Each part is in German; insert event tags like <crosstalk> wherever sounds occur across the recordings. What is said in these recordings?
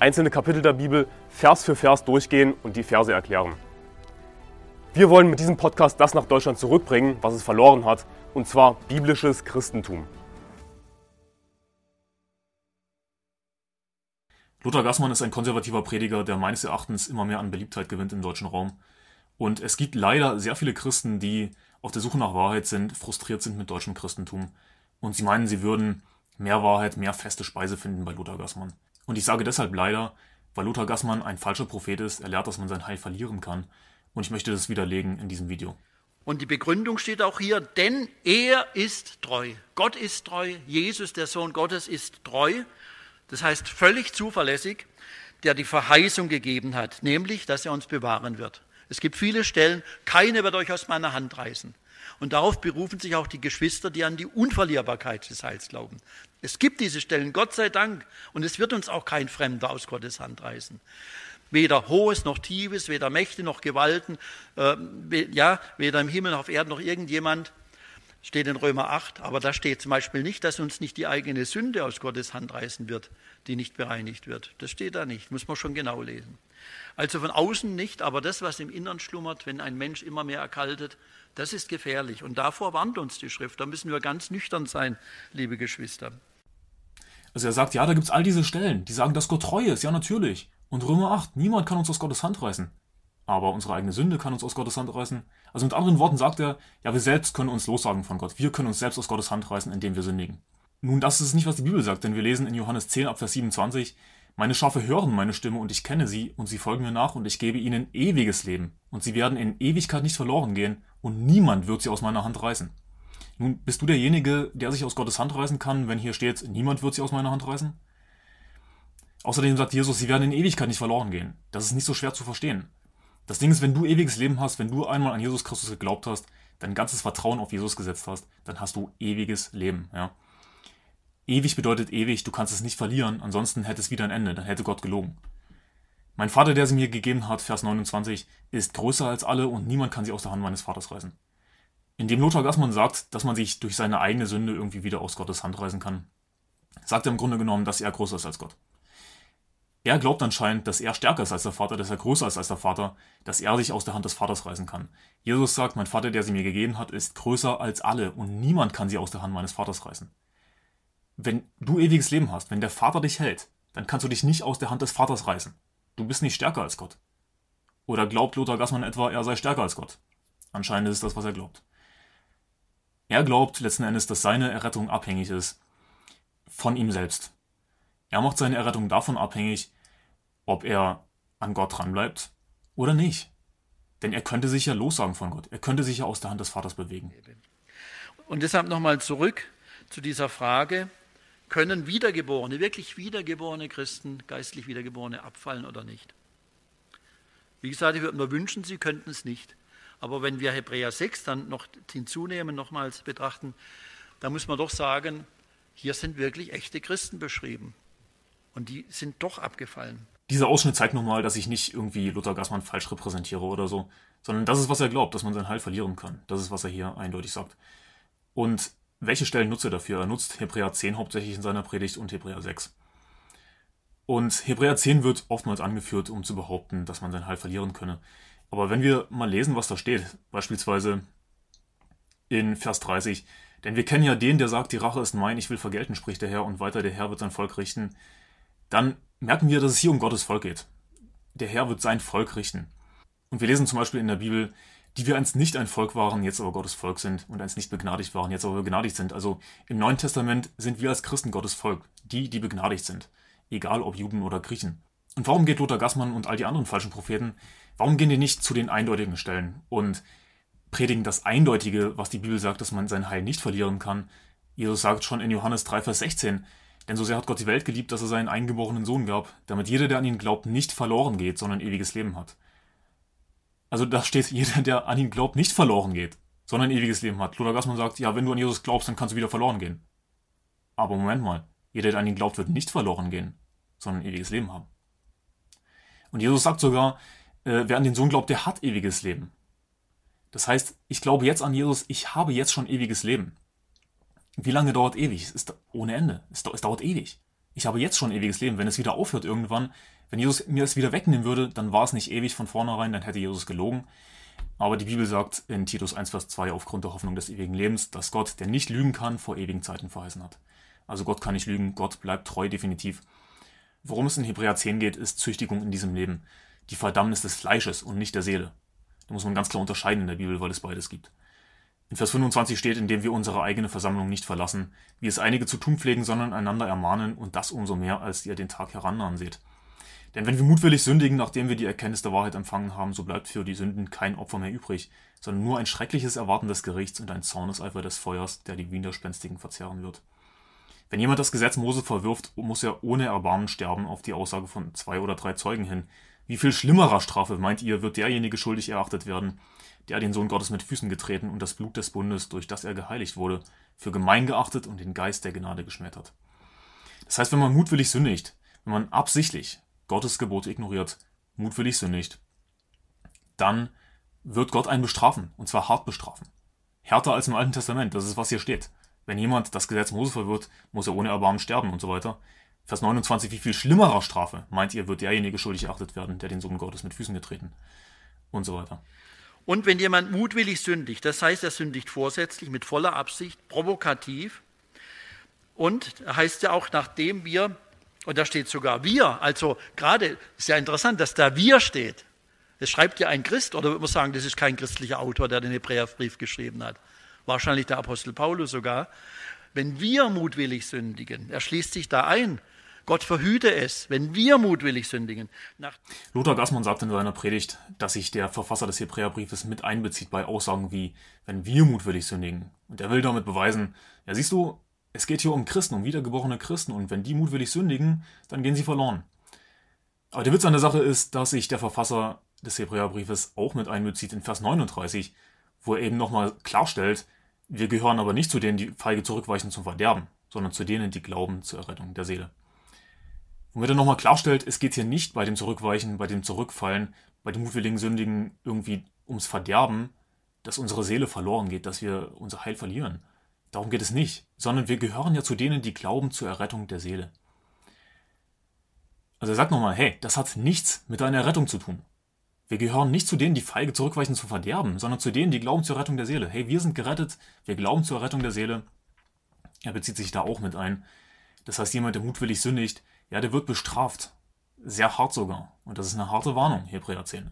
einzelne Kapitel der Bibel Vers für Vers durchgehen und die Verse erklären. Wir wollen mit diesem Podcast das nach Deutschland zurückbringen, was es verloren hat, und zwar biblisches Christentum. Lothar Gassmann ist ein konservativer Prediger, der meines Erachtens immer mehr an Beliebtheit gewinnt im deutschen Raum. Und es gibt leider sehr viele Christen, die auf der Suche nach Wahrheit sind, frustriert sind mit deutschem Christentum. Und sie meinen, sie würden mehr Wahrheit, mehr feste Speise finden bei Lothar Gassmann. Und ich sage deshalb leider, weil Lothar Gassmann ein falscher Prophet ist. Er lehrt, dass man sein Heil verlieren kann. Und ich möchte das widerlegen in diesem Video. Und die Begründung steht auch hier, denn er ist treu. Gott ist treu, Jesus, der Sohn Gottes, ist treu. Das heißt völlig zuverlässig, der die Verheißung gegeben hat, nämlich, dass er uns bewahren wird. Es gibt viele Stellen, keine wird euch aus meiner Hand reißen. Und darauf berufen sich auch die Geschwister, die an die Unverlierbarkeit des Heils glauben. Es gibt diese Stellen, Gott sei Dank. Und es wird uns auch kein Fremder aus Gottes Hand reißen. Weder Hohes noch Tiefes, weder Mächte noch Gewalten, äh, ja, weder im Himmel noch auf Erden noch irgendjemand. Steht in Römer 8, aber da steht zum Beispiel nicht, dass uns nicht die eigene Sünde aus Gottes Hand reißen wird, die nicht bereinigt wird. Das steht da nicht, muss man schon genau lesen. Also von außen nicht, aber das, was im Innern schlummert, wenn ein Mensch immer mehr erkaltet, das ist gefährlich. Und davor warnt uns die Schrift. Da müssen wir ganz nüchtern sein, liebe Geschwister. Also er sagt, ja, da gibt es all diese Stellen, die sagen, dass Gott treu ist, ja natürlich. Und Römer 8, niemand kann uns aus Gottes Hand reißen. Aber unsere eigene Sünde kann uns aus Gottes Hand reißen. Also mit anderen Worten sagt er, ja, wir selbst können uns lossagen von Gott. Wir können uns selbst aus Gottes Hand reißen, indem wir sündigen. Nun, das ist nicht, was die Bibel sagt, denn wir lesen in Johannes 10 ab Vers 27, meine Schafe hören meine Stimme und ich kenne sie und sie folgen mir nach und ich gebe ihnen ewiges Leben und sie werden in Ewigkeit nicht verloren gehen und niemand wird sie aus meiner Hand reißen. Nun, bist du derjenige, der sich aus Gottes Hand reißen kann, wenn hier steht, niemand wird sie aus meiner Hand reißen? Außerdem sagt Jesus, sie werden in Ewigkeit nicht verloren gehen. Das ist nicht so schwer zu verstehen. Das Ding ist, wenn du ewiges Leben hast, wenn du einmal an Jesus Christus geglaubt hast, dein ganzes Vertrauen auf Jesus gesetzt hast, dann hast du ewiges Leben. Ja? Ewig bedeutet ewig, du kannst es nicht verlieren, ansonsten hätte es wieder ein Ende, dann hätte Gott gelogen. Mein Vater, der sie mir gegeben hat, Vers 29, ist größer als alle und niemand kann sie aus der Hand meines Vaters reißen indem Lothar Gassmann sagt, dass man sich durch seine eigene Sünde irgendwie wieder aus Gottes Hand reißen kann, sagt er im Grunde genommen, dass er größer ist als Gott. Er glaubt anscheinend, dass er stärker ist als der Vater, dass er größer ist als der Vater, dass er sich aus der Hand des Vaters reißen kann. Jesus sagt, mein Vater, der sie mir gegeben hat, ist größer als alle und niemand kann sie aus der Hand meines Vaters reißen. Wenn du ewiges Leben hast, wenn der Vater dich hält, dann kannst du dich nicht aus der Hand des Vaters reißen. Du bist nicht stärker als Gott. Oder glaubt Lothar Gassmann etwa, er sei stärker als Gott? Anscheinend ist es das, was er glaubt. Er glaubt letzten Endes, dass seine Errettung abhängig ist von ihm selbst. Er macht seine Errettung davon abhängig, ob er an Gott dranbleibt oder nicht. Denn er könnte sich ja lossagen von Gott. Er könnte sich ja aus der Hand des Vaters bewegen. Und deshalb nochmal zurück zu dieser Frage, können Wiedergeborene, wirklich wiedergeborene Christen, geistlich Wiedergeborene abfallen oder nicht? Wie gesagt, ich würde mir wünschen, sie könnten es nicht. Aber wenn wir Hebräer 6 dann noch hinzunehmen, nochmals betrachten, da muss man doch sagen, hier sind wirklich echte Christen beschrieben. Und die sind doch abgefallen. Dieser Ausschnitt zeigt nochmal, dass ich nicht irgendwie Luther Gassmann falsch repräsentiere oder so, sondern das ist, was er glaubt, dass man sein Heil verlieren kann. Das ist, was er hier eindeutig sagt. Und welche Stellen nutzt er dafür? Er nutzt Hebräer 10 hauptsächlich in seiner Predigt und Hebräer 6. Und Hebräer 10 wird oftmals angeführt, um zu behaupten, dass man sein Heil verlieren könne. Aber wenn wir mal lesen, was da steht, beispielsweise in Vers 30, denn wir kennen ja den, der sagt, die Rache ist mein, ich will vergelten, spricht der Herr, und weiter, der Herr wird sein Volk richten, dann merken wir, dass es hier um Gottes Volk geht. Der Herr wird sein Volk richten. Und wir lesen zum Beispiel in der Bibel, die wir einst nicht ein Volk waren, jetzt aber Gottes Volk sind und einst nicht begnadigt waren, jetzt aber begnadigt sind. Also im Neuen Testament sind wir als Christen Gottes Volk, die, die begnadigt sind, egal ob Juden oder Griechen. Und warum geht Lothar Gassmann und all die anderen falschen Propheten Warum gehen die nicht zu den eindeutigen Stellen und predigen das Eindeutige, was die Bibel sagt, dass man sein Heil nicht verlieren kann? Jesus sagt schon in Johannes 3, Vers 16, Denn so sehr hat Gott die Welt geliebt, dass er seinen eingeborenen Sohn gab, damit jeder, der an ihn glaubt, nicht verloren geht, sondern ewiges Leben hat. Also da steht, <laughs> jeder, der an ihn glaubt, nicht verloren geht, sondern ewiges Leben hat. Luther Gassmann sagt, ja, wenn du an Jesus glaubst, dann kannst du wieder verloren gehen. Aber Moment mal, jeder, der an ihn glaubt, wird nicht verloren gehen, sondern ewiges Leben haben. Und Jesus sagt sogar, äh, wer an den Sohn glaubt, der hat ewiges Leben. Das heißt, ich glaube jetzt an Jesus, ich habe jetzt schon ewiges Leben. Wie lange dauert ewig? Es ist ohne Ende. Es, dauert ewig. Ich habe jetzt schon ewiges Leben. Wenn es wieder aufhört irgendwann, wenn Jesus mir es wieder wegnehmen würde, dann war es nicht ewig von vornherein, dann hätte Jesus gelogen. Aber die Bibel sagt in Titus 1, Vers 2 aufgrund der Hoffnung des ewigen Lebens, dass Gott, der nicht lügen kann, vor ewigen Zeiten verheißen hat. Also Gott kann nicht lügen, Gott bleibt treu definitiv. Worum es in Hebräer 10 geht, ist Züchtigung in diesem Leben. Die Verdammnis des Fleisches und nicht der Seele. Da muss man ganz klar unterscheiden in der Bibel, weil es beides gibt. In Vers 25 steht, indem wir unsere eigene Versammlung nicht verlassen, wie es einige zu tun pflegen, sondern einander ermahnen und das umso mehr, als ihr den Tag herannahen seht. Denn wenn wir mutwillig sündigen, nachdem wir die Erkenntnis der Wahrheit empfangen haben, so bleibt für die Sünden kein Opfer mehr übrig, sondern nur ein schreckliches Erwarten des Gerichts und ein Zorneseifer des Feuers, der die Widerspenstigen verzehren wird. Wenn jemand das Gesetz Mose verwirft, muss er ohne Erbarmen sterben auf die Aussage von zwei oder drei Zeugen hin, wie viel schlimmerer Strafe, meint ihr, wird derjenige schuldig erachtet werden, der den Sohn Gottes mit Füßen getreten und das Blut des Bundes, durch das er geheiligt wurde, für gemein geachtet und den Geist der Gnade geschmettert. Das heißt, wenn man mutwillig sündigt, wenn man absichtlich Gottes Gebote ignoriert, mutwillig sündigt, dann wird Gott einen bestrafen, und zwar hart bestrafen. Härter als im Alten Testament, das ist, was hier steht. Wenn jemand das Gesetz Mose verwirrt, muss er ohne Erbarmen sterben und so weiter. Vers 29, wie viel schlimmerer Strafe, meint ihr, wird derjenige schuldig erachtet werden, der den Sohn Gottes mit Füßen getreten und so weiter. Und wenn jemand mutwillig sündigt, das heißt, er sündigt vorsätzlich, mit voller Absicht, provokativ, und heißt ja auch, nachdem wir, und da steht sogar wir, also gerade, ist ja interessant, dass da wir steht. Das schreibt ja ein Christ, oder würde man sagen, das ist kein christlicher Autor, der den Hebräerbrief geschrieben hat. Wahrscheinlich der Apostel Paulus sogar. Wenn wir mutwillig sündigen, er schließt sich da ein, Gott verhüte es, wenn wir mutwillig sündigen. Nach Lothar Gassmann sagt in seiner Predigt, dass sich der Verfasser des Hebräerbriefes mit einbezieht bei Aussagen wie, wenn wir mutwillig sündigen. Und er will damit beweisen, ja siehst du, es geht hier um Christen, um wiedergeborene Christen, und wenn die mutwillig sündigen, dann gehen sie verloren. Aber der Witz an der Sache ist, dass sich der Verfasser des Hebräerbriefes auch mit einbezieht in Vers 39, wo er eben nochmal klarstellt, wir gehören aber nicht zu denen, die feige zurückweichen zum Verderben, sondern zu denen, die glauben zur Errettung der Seele. Womit er nochmal klarstellt, es geht hier nicht bei dem Zurückweichen, bei dem Zurückfallen, bei dem mutwilligen Sündigen irgendwie ums Verderben, dass unsere Seele verloren geht, dass wir unser Heil verlieren. Darum geht es nicht, sondern wir gehören ja zu denen, die glauben zur Errettung der Seele. Also er sagt nochmal, hey, das hat nichts mit deiner Errettung zu tun. Wir gehören nicht zu denen, die feige zurückweichen zum Verderben, sondern zu denen, die glauben zur Rettung der Seele. Hey, wir sind gerettet, wir glauben zur Rettung der Seele. Er bezieht sich da auch mit ein. Das heißt, jemand, der mutwillig sündigt, ja, der wird bestraft. Sehr hart sogar. Und das ist eine harte Warnung, Hebräer 10.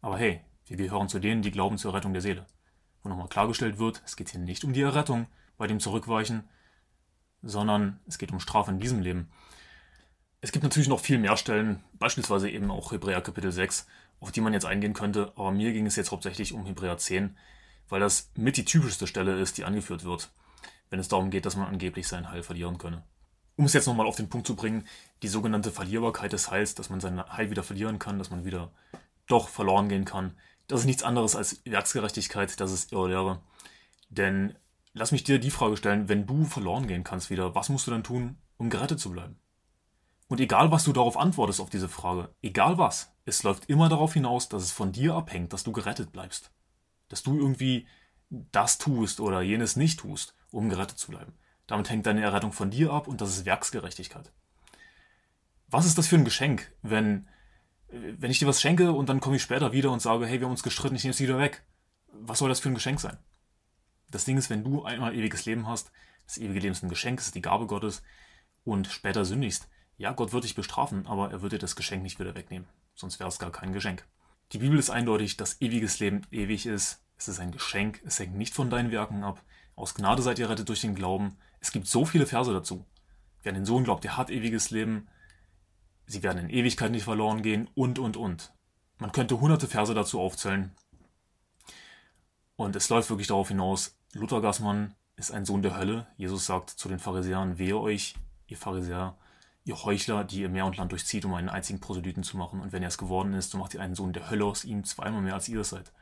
Aber hey, wir gehören zu denen, die glauben zur Rettung der Seele. Wo nochmal klargestellt wird, es geht hier nicht um die Errettung bei dem Zurückweichen, sondern es geht um Strafe in diesem Leben. Es gibt natürlich noch viel mehr Stellen, beispielsweise eben auch Hebräer Kapitel 6, auf die man jetzt eingehen könnte, aber mir ging es jetzt hauptsächlich um Hebräer 10, weil das mit die typischste Stelle ist, die angeführt wird, wenn es darum geht, dass man angeblich sein Heil verlieren könne um es jetzt nochmal auf den Punkt zu bringen, die sogenannte Verlierbarkeit des Heils, dass man sein Heil wieder verlieren kann, dass man wieder doch verloren gehen kann, das ist nichts anderes als Werksgerechtigkeit, das ist Irrlehre. Denn lass mich dir die Frage stellen, wenn du verloren gehen kannst wieder, was musst du dann tun, um gerettet zu bleiben? Und egal, was du darauf antwortest auf diese Frage, egal was, es läuft immer darauf hinaus, dass es von dir abhängt, dass du gerettet bleibst. Dass du irgendwie das tust oder jenes nicht tust, um gerettet zu bleiben. Damit hängt deine Errettung von dir ab und das ist Werksgerechtigkeit. Was ist das für ein Geschenk, wenn, wenn ich dir was schenke und dann komme ich später wieder und sage, hey, wir haben uns gestritten, ich nehme es wieder weg. Was soll das für ein Geschenk sein? Das Ding ist, wenn du einmal ewiges Leben hast, das ewige Leben ist ein Geschenk, es ist die Gabe Gottes und später sündigst, ja, Gott wird dich bestrafen, aber er wird dir das Geschenk nicht wieder wegnehmen. Sonst wäre es gar kein Geschenk. Die Bibel ist eindeutig, dass ewiges Leben ewig ist. Es ist ein Geschenk, es hängt nicht von deinen Werken ab. Aus Gnade seid ihr rettet durch den Glauben. Es gibt so viele Verse dazu. Wer an den Sohn glaubt, der hat ewiges Leben. Sie werden in Ewigkeit nicht verloren gehen und, und, und. Man könnte hunderte Verse dazu aufzählen. Und es läuft wirklich darauf hinaus, Luther Gassmann ist ein Sohn der Hölle. Jesus sagt zu den Pharisäern, wehe euch, ihr Pharisäer, ihr Heuchler, die ihr Meer und Land durchzieht, um einen einzigen Proselyten zu machen. Und wenn er es geworden ist, so macht ihr einen Sohn der Hölle aus ihm zweimal mehr, als ihr es seid.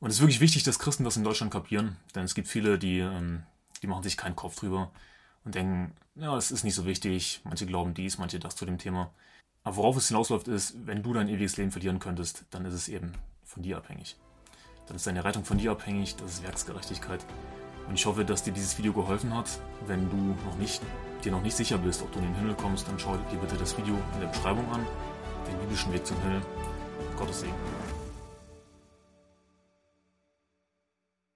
Und es ist wirklich wichtig, dass Christen das in Deutschland kapieren, denn es gibt viele, die, ähm, die machen sich keinen Kopf drüber und denken, ja, es ist nicht so wichtig, manche glauben dies, manche das zu dem Thema. Aber worauf es hinausläuft ist, wenn du dein ewiges Leben verlieren könntest, dann ist es eben von dir abhängig. Dann ist deine Rettung von dir abhängig, das ist Werksgerechtigkeit. Und ich hoffe, dass dir dieses Video geholfen hat. Wenn du noch nicht, dir noch nicht sicher bist, ob du in den Himmel kommst, dann schau dir bitte das Video in der Beschreibung an. Den biblischen Weg zum Himmel. Gottes Segen.